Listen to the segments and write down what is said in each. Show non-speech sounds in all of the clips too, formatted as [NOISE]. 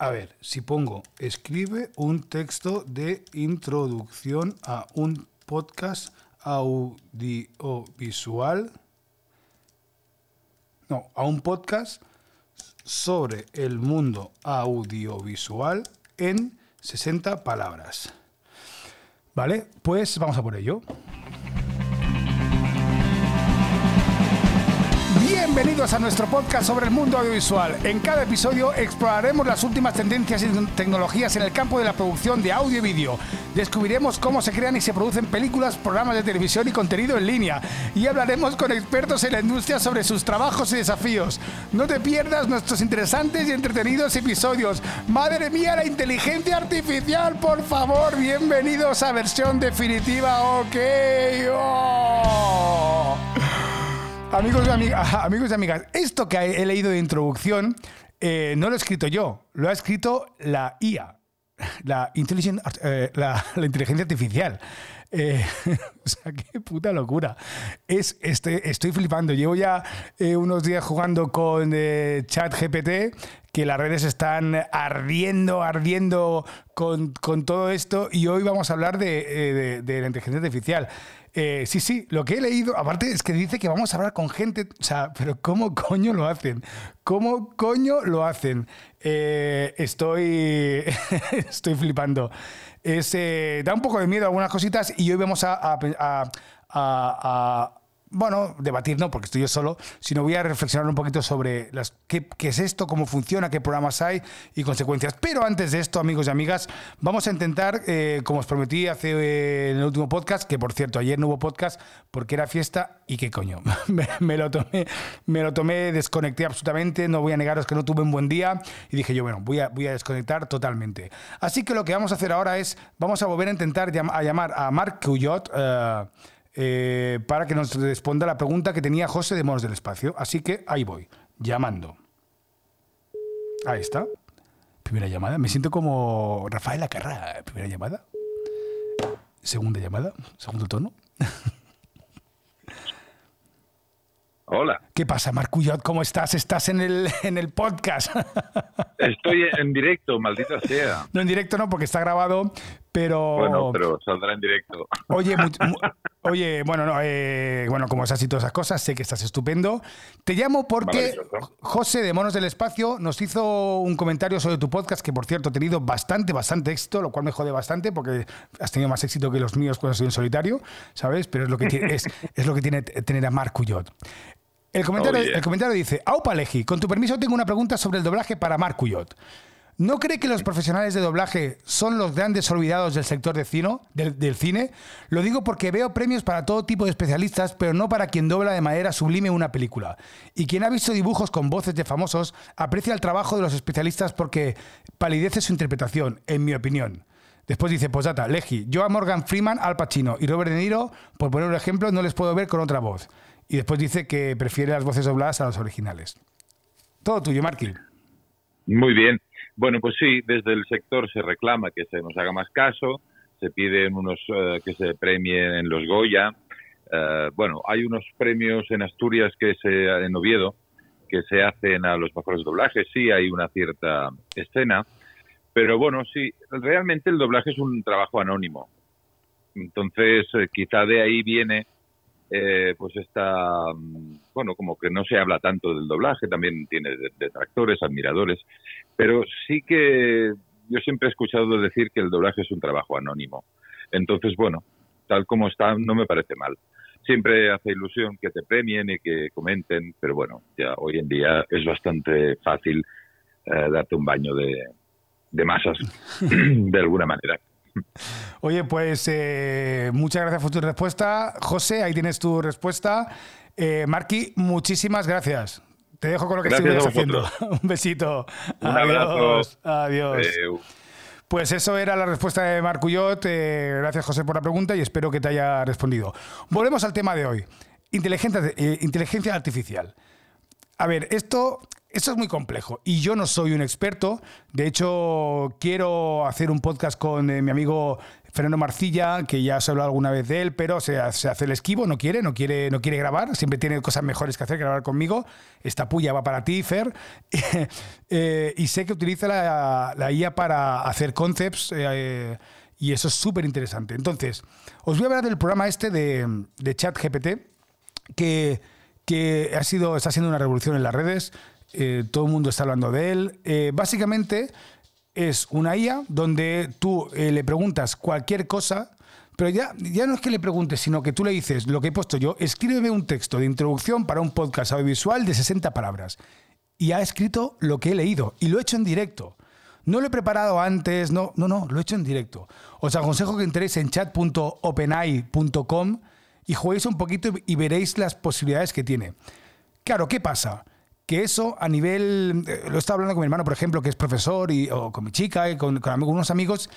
A ver, si pongo, escribe un texto de introducción a un podcast audiovisual. No, a un podcast sobre el mundo audiovisual en 60 palabras. ¿Vale? Pues vamos a por ello. Bienvenidos a nuestro podcast sobre el mundo audiovisual. En cada episodio exploraremos las últimas tendencias y tecnologías en el campo de la producción de audio y vídeo. Descubriremos cómo se crean y se producen películas, programas de televisión y contenido en línea. Y hablaremos con expertos en la industria sobre sus trabajos y desafíos. No te pierdas nuestros interesantes y entretenidos episodios. Madre mía, la inteligencia artificial, por favor, bienvenidos a versión definitiva. Ok. Oh. Amigos y, amigas, amigos y amigas, esto que he leído de introducción eh, no lo he escrito yo, lo ha escrito la IA, la, eh, la, inteligencia artificial. Eh, [LAUGHS] o sea, qué puta locura. Es, este, estoy flipando. Llevo ya unos días jugando con ChatGPT, que las redes están ardiendo, ardiendo con, todo esto, y hoy vamos a hablar de la inteligencia artificial. Eh, sí, sí, lo que he leído, aparte es que dice que vamos a hablar con gente, o sea, pero ¿cómo [LAUGHS] coño lo hacen? ¿Cómo coño lo hacen? Eh, estoy, [LAUGHS] estoy flipando. Eh, da un poco de miedo algunas cositas y hoy vamos a bueno, debatir no, porque estoy yo solo, sino voy a reflexionar un poquito sobre las, qué, es esto, cómo funciona, qué programas hay y consecuencias. Pero antes de esto, amigos y amigas, vamos a intentar, eh, como os prometí hace eh, en el último podcast, que por cierto, ayer no hubo podcast porque era fiesta y qué coño, [LAUGHS] me, lo tomé, me lo tomé, desconecté absolutamente, no voy a negaros que no tuve un buen día y dije yo, bueno, voy a, voy a desconectar totalmente. Así que lo que vamos a hacer ahora es, vamos a volver a intentar a llamar a Marc Cuyot. Eh, eh, para que nos responda la pregunta que tenía José de Monos del Espacio. Así que ahí voy, llamando. Ahí está. Primera llamada. Me siento como Rafael Acarra. Primera llamada. Segunda llamada. Segundo tono. [LAUGHS] Hola. ¿Qué pasa, Marcuyot? ¿Cómo estás? Estás en el, en el podcast. [LAUGHS] Estoy en directo, maldita sea. No, en directo no, porque está grabado, pero... Bueno, pero saldrá en directo. Oye, [LAUGHS] oye bueno, no, eh, bueno, como es así todas esas cosas, sé que estás estupendo. Te llamo porque José de Monos del Espacio nos hizo un comentario sobre tu podcast, que por cierto ha tenido bastante, bastante éxito, lo cual me jode bastante porque has tenido más éxito que los míos cuando estoy en solitario, ¿sabes? Pero es lo que tiene, es, es lo que tiene tener a Marcuyot. El comentario, el comentario dice, Aupa Leji, con tu permiso tengo una pregunta sobre el doblaje para Marc Cuyot. ¿No cree que los profesionales de doblaje son los grandes olvidados del sector de cine, del, cine? Lo digo porque veo premios para todo tipo de especialistas, pero no para quien dobla de manera sublime una película. Y quien ha visto dibujos con voces de famosos aprecia el trabajo de los especialistas porque palidece su interpretación, en mi opinión. Después dice, posdata, Leji, yo a Morgan Freeman, Al Pacino y Robert De Niro, por poner un ejemplo, no les puedo ver con otra voz. Y después dice que prefiere las voces dobladas a las originales. Todo tuyo, Marky. Muy bien. Bueno, pues sí, desde el sector se reclama que se nos haga más caso, se piden unos eh, que se premien en los Goya. Eh, bueno, hay unos premios en Asturias que se en Oviedo que se hacen a los mejores doblajes. Sí, hay una cierta escena, pero bueno, sí, realmente el doblaje es un trabajo anónimo. Entonces, eh, quizá de ahí viene eh, pues está, mm, bueno, como que no se habla tanto del doblaje, también tiene detractores, admiradores, pero sí que yo siempre he escuchado decir que el doblaje es un trabajo anónimo. Entonces, bueno, tal como está, no me parece mal. Siempre hace ilusión que te premien y que comenten, pero bueno, ya hoy en día es bastante fácil eh, darte un baño de, de masas, [LAUGHS] de alguna manera. Oye, pues eh, muchas gracias por tu respuesta. José, ahí tienes tu respuesta. Eh, Marqui, muchísimas gracias. Te dejo con lo que sigues haciendo. [LAUGHS] Un besito. Un Adiós. Adiós. Pues eso era la respuesta de Marcuyot. Eh, gracias, José, por la pregunta y espero que te haya respondido. Volvemos al tema de hoy. Inteligencia, inteligencia artificial. A ver, esto, esto es muy complejo y yo no soy un experto. De hecho, quiero hacer un podcast con eh, mi amigo Fernando Marcilla, que ya se ha hablado alguna vez de él, pero se, hace el esquivo, no quiere, no quiere, no quiere grabar, siempre tiene cosas mejores que hacer que grabar conmigo. Esta puya va para ti, Fer. [LAUGHS] Eh, y sé que utiliza la, IA para hacer concepts. Eh, y eso es súper interesante. Entonces, os voy a hablar del programa este de, de ChatGPT, que, que ha sido, está siendo una revolución en las redes. Eh, todo el mundo está hablando de él. básicamente es una IA donde tú eh, le preguntas cualquier cosa, pero ya, ya no es que le preguntes, sino que tú le dices lo que he puesto yo, escríbeme un texto de introducción para un podcast audiovisual de 60 palabras. Y ha escrito lo que he leído y lo he hecho en directo. No lo he preparado antes, no, no, no, lo he hecho en directo. Os aconsejo que entréis en chat.openai.com y juguéis un poquito y veréis las posibilidades que tiene. Claro, ¿qué pasa? que eso a nivel, eh, lo estaba hablando con mi hermano, por ejemplo, que es profesor, y, o con mi chica, y con, con unos amigos,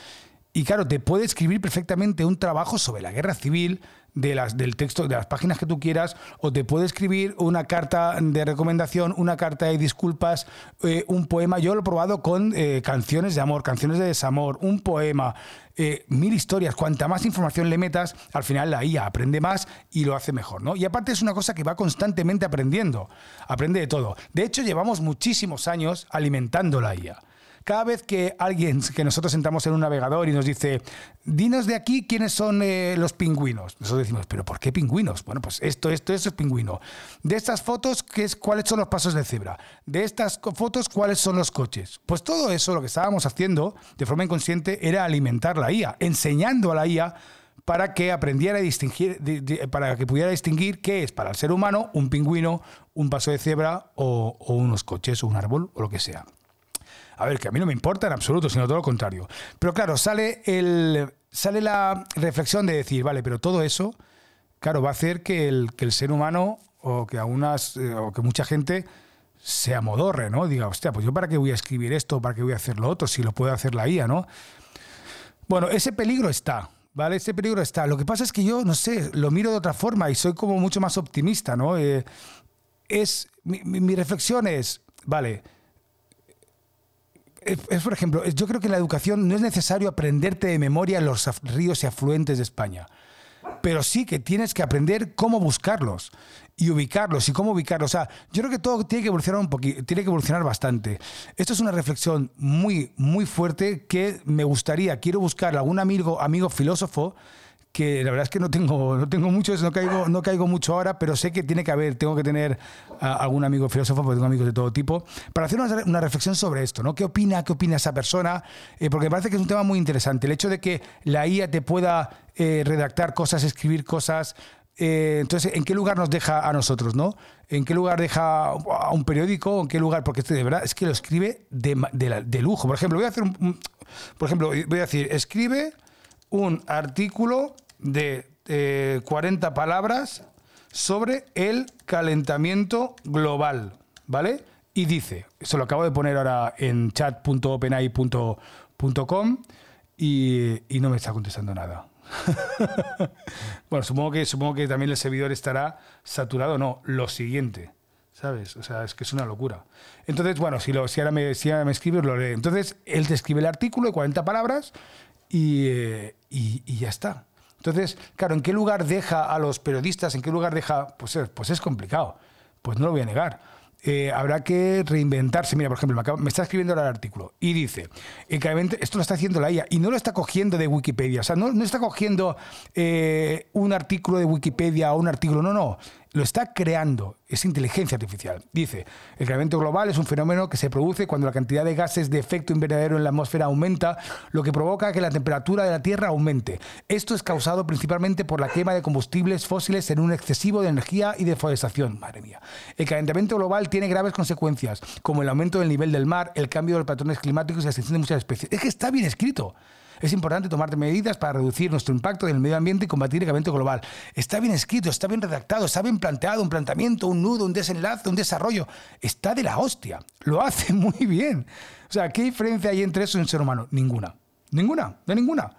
y claro, te puede escribir perfectamente un trabajo sobre la guerra civil, de las, del texto, de las páginas que tú quieras, o te puede escribir una carta de recomendación, una carta de disculpas, eh, un poema. Yo lo he probado con eh, canciones de amor, canciones de desamor, un poema, eh, mil historias. Cuanta más información le metas, al final la IA aprende más y lo hace mejor, ¿no? Y aparte es una cosa que va constantemente aprendiendo, aprende de todo. De hecho, llevamos muchísimos años alimentando la IA. Cada vez que alguien, que nosotros entramos en un navegador y nos dice, dinos de aquí quiénes son eh, los pingüinos, nosotros decimos, pero ¿por qué pingüinos? Bueno, pues esto, esto, eso es pingüino. De estas fotos, ¿qué es, ¿cuáles son los pasos de cebra? De estas fotos, ¿cuáles son los coches? Pues todo eso, lo que estábamos haciendo de forma inconsciente, era alimentar la IA, enseñando a la IA para que aprendiera a distinguir, para que pudiera distinguir qué es para el ser humano un pingüino, un paso de cebra o, o unos coches o un árbol o lo que sea. A ver, que a mí no me importa en absoluto, sino todo lo contrario. Pero claro, sale, el, sale la reflexión de decir, vale, pero todo eso, claro, va a hacer que el, que el ser humano o que, algunas, eh, o que mucha gente se amodorre, ¿no? Diga, hostia, pues yo para qué voy a escribir esto, para qué voy a hacer lo otro, si lo puede hacer la IA, ¿no? Bueno, ese peligro está, ¿vale? Ese peligro está. Lo que pasa es que yo, no sé, lo miro de otra forma y soy como mucho más optimista, ¿no? Eh, es, mi, mi reflexión es, vale, es, por ejemplo, yo creo que en la educación no es necesario aprenderte de memoria los ríos y afluentes de España, pero sí que tienes que aprender cómo buscarlos y ubicarlos y cómo ubicarlos. O sea, yo creo que todo tiene que evolucionar un poquito, tiene que evolucionar bastante. Esto es una reflexión muy, muy fuerte que me gustaría, quiero buscar algún amigo, amigo filósofo que la verdad es que no tengo, no tengo mucho, no caigo, no caigo mucho ahora, pero sé que tiene que haber, tengo que tener algún amigo filósofo, porque tengo amigos de todo tipo, para hacer una, reflexión sobre esto, ¿no? ¿Qué opina, qué opina esa persona? Eh, porque me parece que es un tema muy interesante. El hecho de que la IA te pueda eh, redactar cosas, escribir cosas, eh, entonces, ¿en qué lugar nos deja a nosotros, no? ¿En qué lugar deja a un periódico? ¿En qué lugar? Porque de verdad es que lo escribe de, de, lujo. Por ejemplo, voy a hacer un, por ejemplo, voy a decir, escribe un artículo de 40 eh, palabras sobre el calentamiento global, ¿vale? Y dice, se lo acabo de poner ahora en chat.openai.com y, no me está contestando nada. [LAUGHS] bueno, supongo que, supongo que también el servidor estará saturado. No, lo siguiente. ¿Sabes? O sea, es que es una locura. Entonces, bueno, si, lo, si, ahora, me, si me escribes, lo leeré. Entonces, él te escribe el artículo de 40 palabras y, eh, y, y ya está. Entonces, claro, ¿en qué lugar deja a los periodistas? ¿En qué lugar deja? Pues, pues es complicado. Pues no lo voy a negar. Eh, habrá que reinventarse. Mira, por ejemplo, me, está escribiendo ahora el artículo y dice, esto lo está haciendo la IA y no lo está cogiendo de Wikipedia. O sea, no, no está cogiendo eh, un artículo de Wikipedia o un artículo, no, no lo está creando, es inteligencia artificial. Dice, el calentamiento global es un fenómeno que se produce cuando la cantidad de gases de efecto invernadero en la atmósfera aumenta, lo que provoca que la temperatura de la Tierra aumente. Esto es causado principalmente por la quema de combustibles fósiles en un excesivo de energía y deforestación. Madre mía. El calentamiento global tiene graves consecuencias, como el aumento del nivel del mar, el cambio de los patrones climáticos y la extinción de muchas especies. Es que está bien escrito. Es importante tomar medidas para reducir nuestro impacto en el medio ambiente y combatir el cambio global. Está bien escrito, está bien redactado, está bien planteado, un planteamiento, un nudo, un desenlace, un desarrollo. Está de la hostia. Lo hace [LAUGHS] muy bien. O sea, ¿qué diferencia hay entre eso y un ser humano? Ninguna. Ninguna, de ninguna.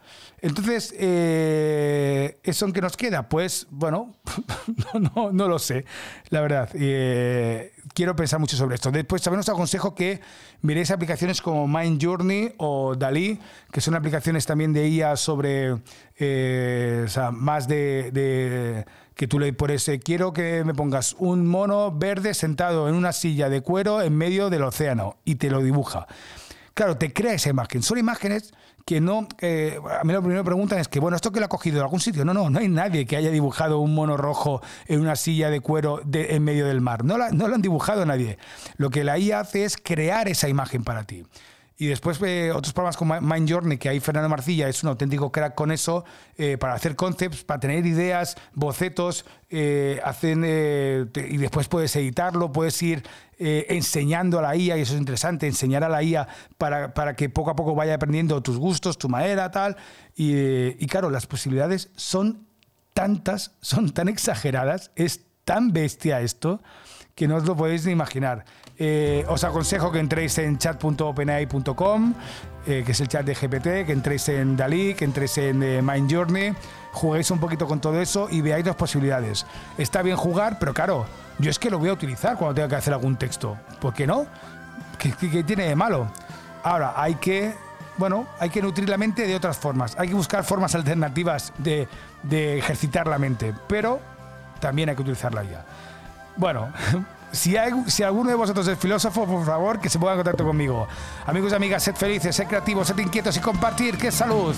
Entonces, eh, ¿eso en qué nos queda? Pues, bueno, [LAUGHS] no, no, lo sé, la verdad. Eh, quiero pensar mucho sobre esto. Después también os aconsejo que miréis aplicaciones como Mind Journey o Dalí, que son aplicaciones también de IA sobre, eh, o sea, más de, que tú le pones, quiero que me pongas un mono verde sentado en una silla de cuero en medio del océano y te lo dibuja. Claro, te crea esa imagen. Son imágenes que no. a mí lo primero que preguntan es que, bueno, ¿esto que lo ha cogido de algún sitio? No, no, no hay nadie que haya dibujado un mono rojo en una silla de cuero en medio del mar. No, no lo han dibujado nadie. Lo que la IA hace es crear esa imagen para ti. Y después eh, otros programas como Mind Journey, que ahí Fernando Marcilla es un auténtico crack con eso, eh, para hacer concepts, para tener ideas, bocetos, eh, hacen, y después puedes editarlo, puedes ir enseñando a la IA, y eso es interesante, enseñar a la IA para, para, que poco a poco vaya aprendiendo tus gustos, tu manera, tal. Y, y claro, las posibilidades son tantas, son tan exageradas, es tan bestia esto, que no os lo podéis ni imaginar. Eh, os aconsejo que entréis en chat.openai.com, eh, que es el chat de GPT, que entréis en Dalí, que entréis en eh, Mind Journey, juguéis un poquito con todo eso y veáis las posibilidades. Está bien jugar, pero claro, yo es que lo voy a utilizar cuando tenga que hacer algún texto. ¿Por qué no? ¿Qué, tiene de malo? Ahora, hay que bueno, hay que nutrir la mente de otras formas. Hay que buscar formas alternativas de, de ejercitar la mente, pero también hay que utilizarla ya. Bueno, [LAUGHS] si, hay, si alguno de vosotros es filósofo, por favor, que se ponga en contacto conmigo. Amigos y amigas, sed felices, sed creativos, sed inquietos y compartir. ¡Qué salud!